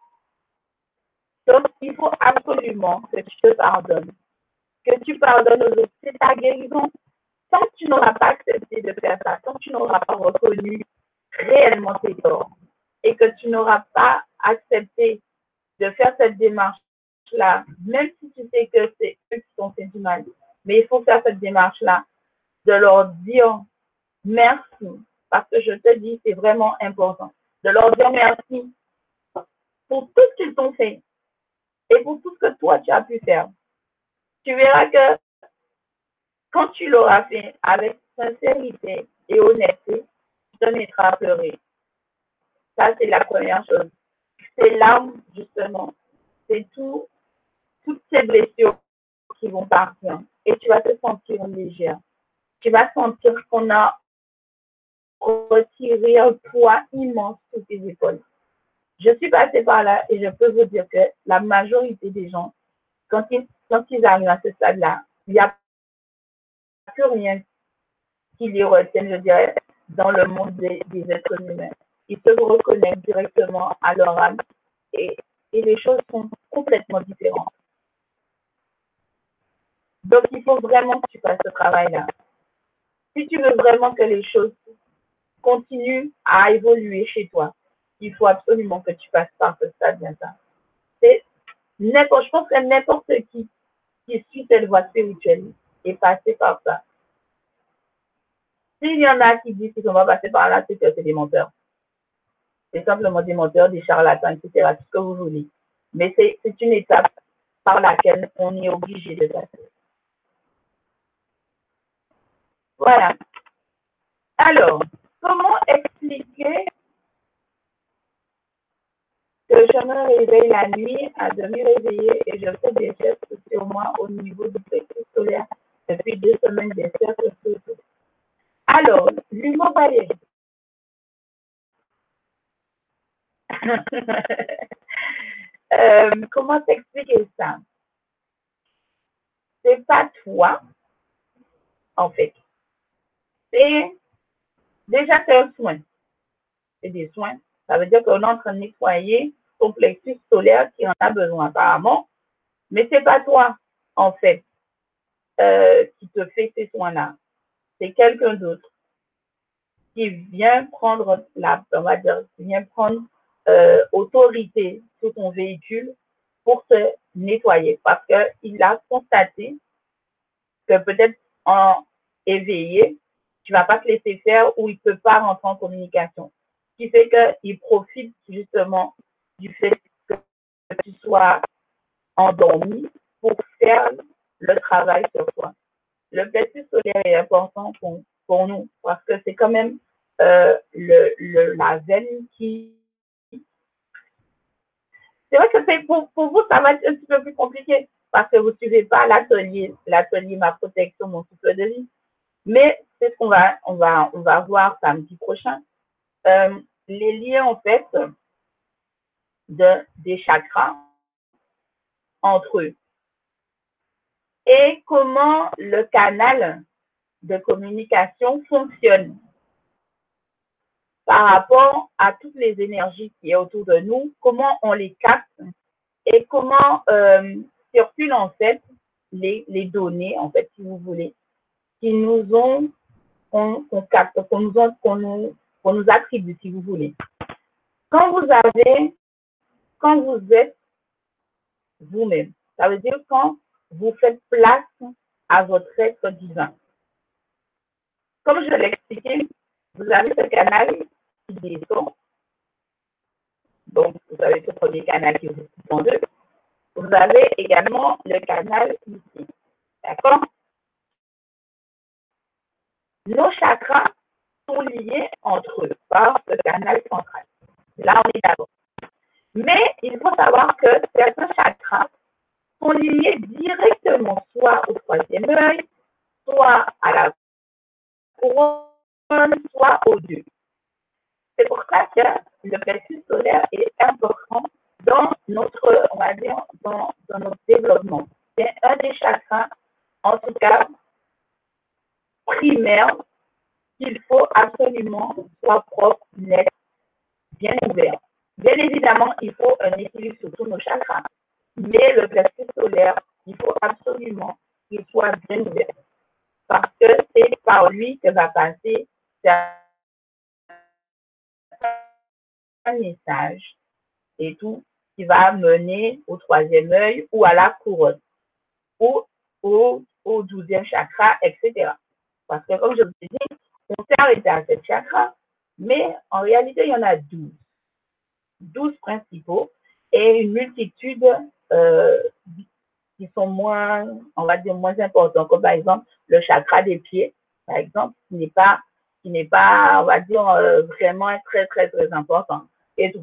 Donc, il faut absolument que tu te pardonnes. Que tu pardonnes aux autres. C'est ta guérison. Tant que tu n'auras pas accepté de faire ça, tant que tu n'auras pas reconnu réellement tes torts et que tu n'auras pas accepté de faire cette démarche-là, même si tu sais que c'est eux qui t'ont fait du mal, mais il faut faire cette démarche-là, de leur dire merci, parce que je te dis, c'est vraiment important, de leur dire merci pour tout ce qu'ils t'ont fait et pour tout ce que toi, tu as pu faire. Tu verras que quand tu l'auras fait avec sincérité et honnêteté, tu te mettras à pleurer. Ça, c'est la première chose. C'est larmes, justement, c'est tout, toutes ces blessures qui vont partir. Et tu vas te sentir légère. Tu vas sentir qu'on a retiré un poids immense sur tes épaules. Je suis passée par là et je peux vous dire que la majorité des gens, quand ils, quand ils arrivent à ce stade-là, il n'y a plus rien qui les retienne, je dirais, dans le monde des, êtres humains. Ils se reconnaissent directement à leur âme et, les choses sont complètement différentes. Donc, il faut vraiment que tu fasses ce travail-là. Si tu veux vraiment que les choses continuent à évoluer chez toi, il faut absolument que tu passes par ce stade ça. C'est n'importe, je pense que n'importe qui qui suit cette voie spirituelle est passé par ça. S'il y en a qui disent qu'ils vont passer par là, c'est que c'est des menteurs. C'est simplement des menteurs, des charlatans, etc. Tout ce que vous voulez. Mais c'est une étape par laquelle on est obligé de passer. Voilà. Alors, comment expliquer que je me réveille la nuit à demi réveillée et je fais des gestes sur moi au niveau du plexus solaire? Depuis deux semaines des cercles Alors, l'humour Valérie. (laughs) euh, comment t'expliquer ça? C'est pas toi, en fait. C'est déjà un soin. C'est des soins. Ça veut dire qu'on est en train de nettoyer ton plexus solaire qui en a besoin apparemment, mais c'est pas toi, en fait, euh, qui te fait ces soins-là. C'est quelqu'un d'autre qui vient prendre la, on va dire, qui vient prendre euh, autorité sur ton véhicule pour te nettoyer parce qu'il a constaté que peut-être en éveillé, tu vas pas te laisser faire ou il peut pas rentrer en communication. Ce qui fait qu'il profite justement du fait que tu sois endormi pour faire le travail sur toi. Le plexus solaire est important pour, pour nous parce que c'est quand même euh, le, le, la veine qui... C'est vrai que pour, pour vous, ça va être un petit peu plus compliqué parce que vous ne suivez pas l'atelier, l'atelier Ma protection, mon souffle de vie. Mais c'est ce qu'on va, on va, on va voir samedi prochain. Euh, les liens, en fait, de, des chakras entre eux. Et comment le canal de communication fonctionne par rapport à toutes les énergies qui est autour de nous, comment on les capte et comment euh, circulent en fait les, les, données, en fait, si vous voulez, qui nous ont, qu'on capte, qu'on nous, nous attribue, si vous voulez. Quand vous avez, quand vous êtes vous-même, ça veut dire quand vous faites place à votre être divin. Comme je l'ai expliqué, vous avez ce canal qui descend. Donc, vous avez ce premier canal qui vous en deux. Vous avez également le canal ici. D'accord? Nos chakras sont liés entre eux par ce canal central. Là, on est d'accord. Mais il faut savoir que certains chakras sont liés directement soit au troisième œil, soit à la couronne, soit aux deux. C'est pour ça que le plexus solaire est important dans notre, on va dire, dans, dans notre développement. C'est un des chakras, en tout cas, primaire qu'il faut absolument soit propre, net, bien ouvert. Bien évidemment, il faut un équilibre sur tous nos chakras. Mais le plexus solaire, il faut absolument qu'il soit bien ouvert. Parce que c'est par lui que va passer un message et tout qui va mener au troisième œil ou à la couronne ou au, au douzième chakra, etc. Parce que comme je vous ai dit, on s'est arrêté à cette chakra, mais en réalité, il y en a douze. Douze principaux et une multitude euh, qui sont moins, on va dire, moins importants, comme par exemple le chakra des pieds, par exemple, qui n'est pas, qui n'est pas, on va dire, euh, vraiment très, très, très important et.